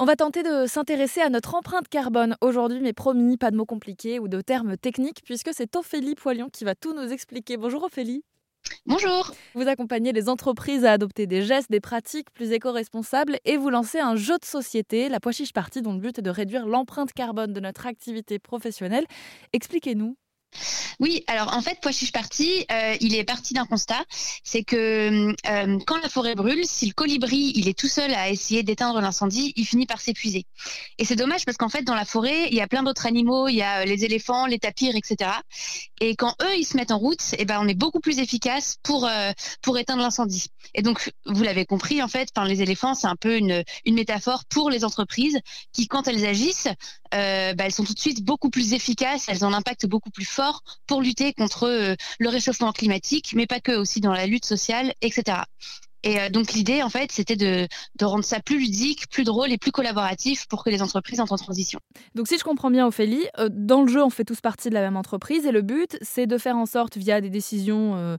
On va tenter de s'intéresser à notre empreinte carbone aujourd'hui, mais promis, pas de mots compliqués ou de termes techniques, puisque c'est Ophélie Poilion qui va tout nous expliquer. Bonjour Ophélie. Bonjour. Vous accompagnez les entreprises à adopter des gestes, des pratiques plus éco-responsables et vous lancez un jeu de société, la Pois Party, dont le but est de réduire l'empreinte carbone de notre activité professionnelle. Expliquez-nous. Oui, alors en fait, Pois Parti, euh, il est parti d'un constat, c'est que euh, quand la forêt brûle, si le colibri il est tout seul à essayer d'éteindre l'incendie, il finit par s'épuiser. Et c'est dommage parce qu'en fait, dans la forêt, il y a plein d'autres animaux, il y a euh, les éléphants, les tapirs, etc. Et quand eux ils se mettent en route, eh ben on est beaucoup plus efficace pour pour éteindre l'incendie. Et donc vous l'avez compris, en fait, les éléphants, c'est un peu une une métaphore pour les entreprises qui, quand elles agissent, bah, elles sont tout de suite beaucoup plus efficaces, elles ont un impact beaucoup plus fort pour lutter contre euh, le réchauffement climatique, mais pas que, aussi dans la lutte sociale, etc. Et euh, donc l'idée, en fait, c'était de, rendre ça plus ludique, plus drôle et plus collaboratif pour que les entreprises entrent en transition. Donc si je comprends bien, Ophélie, euh, dans le jeu, on fait tous partie de la même entreprise et le but, c'est de faire en sorte, via des décisions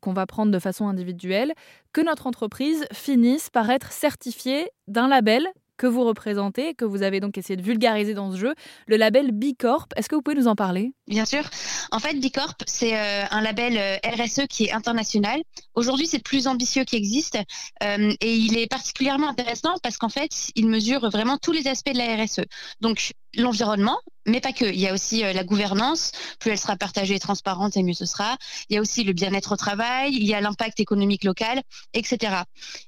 qu'on va prendre de façon individuelle, que notre entreprise finisse par être certifiée d'un label que vous représentez, que vous avez donc essayé de vulgariser dans ce jeu, le label Bicorp. Est-ce que vous pouvez nous en parler? Bien sûr. En fait, Bicorp, c'est euh, un label euh, RSE qui est international. Aujourd'hui, c'est le plus ambitieux qui existe euh, et il est particulièrement intéressant parce qu'en fait, il mesure vraiment tous les aspects de la RSE. Donc, l'environnement, mais pas que. Il y a aussi euh, la gouvernance. Plus elle sera partagée et transparente, et mieux ce sera. Il y a aussi le bien-être au travail. Il y a l'impact économique local, etc.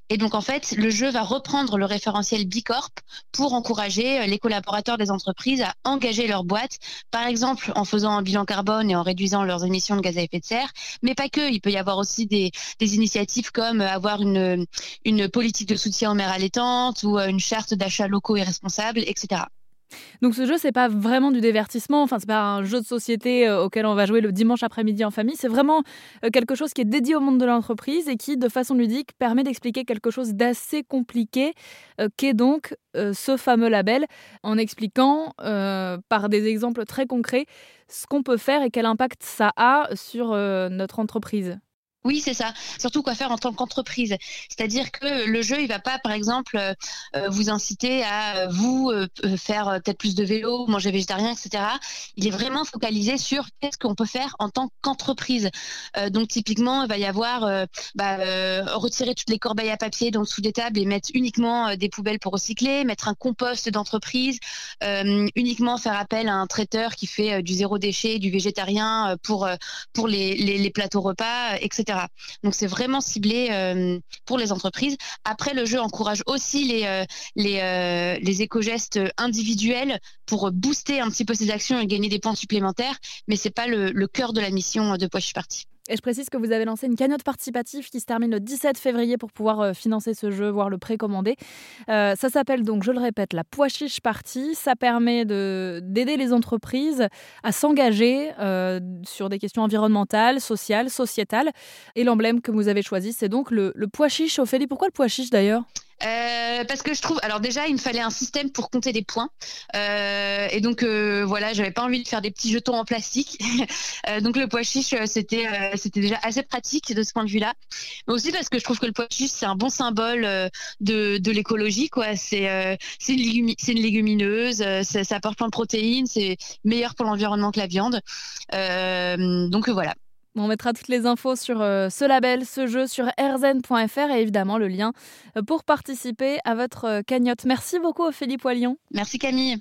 Et donc, en fait, le jeu va reprendre le référentiel Bicorp pour encourager euh, les collaborateurs des entreprises à engager leur boîte, par exemple en faisant un bilan carbone et en réduisant leurs émissions de gaz à effet de serre, mais pas que. Il peut y avoir aussi des, initiatives comme avoir une, politique de soutien aux mères allaitantes ou euh, une charte d'achats locaux et responsables, etc. Donc ce jeu, c'est pas vraiment du divertissement, enfin c'est pas un jeu de société euh, auquel on va jouer le dimanche après-midi en famille, c'est vraiment euh, quelque chose qui est dédié au monde de l'entreprise et qui, de façon ludique, permet d'expliquer quelque chose d'assez compliqué, euh, qu'est donc ce fameux label, en expliquant par des exemples très concrets ce qu'on peut faire et quel impact ça a sur notre entreprise. Oui, c'est ça. Surtout quoi faire en tant qu'entreprise. C'est-à-dire que le jeu, il va pas, par exemple, euh, euh, vous inciter à euh, vous faire peut-être plus de vélo, manger végétarien, etc. Il est vraiment focalisé sur qu'est-ce qu'on peut faire en tant qu'entreprise. donc typiquement, il va y avoir bah, retirer toutes les corbeilles à papier dans le sous des tables et mettre uniquement des poubelles pour recycler, mettre un compost d'entreprise, uniquement faire appel à un traiteur qui fait du zéro déchet, du végétarien pour les, les plateaux repas, etc. Donc c'est vraiment ciblé euh, pour les entreprises. Après, le jeu encourage aussi les, euh, euh, éco-gestes individuels pour booster un petit peu ces actions et gagner des points supplémentaires, mais c'est pas le, le, cœur de la mission de Poche Party. Et je précise que vous avez lancé une cagnotte participative qui se termine le 17 février pour pouvoir euh, financer ce jeu, voire le précommander. Euh, ça s'appelle donc, je le répète, la Pois Chiche Party. Ça permet d'aider les entreprises à s'engager euh, sur des questions environnementales, sociales, sociétales. Et l'emblème que vous avez choisi, c'est donc le, le pois chiche. Ophélie, pourquoi le pois chiche d'ailleurs? Euh, parce que je trouve, alors déjà, il me fallait un système pour compter des points, euh, et donc euh, voilà, j'avais pas envie de faire des petits jetons en plastique, euh, donc le pois chiche, euh, c'était c'était déjà assez pratique de ce point de vue-là, mais aussi parce que je trouve que le pois chiche c'est un bon symbole de, de l'écologie, quoi. C'est c'est une, une, légumineuse, ça apporte plein de protéines, c'est meilleur pour l'environnement que la viande, donc voilà. On mettra toutes les infos sur euh, ce label, ce jeu sur rzn.fr et évidemment le lien euh, pour participer à votre euh, cagnotte. Merci beaucoup Philippe Poilion. Merci Camille.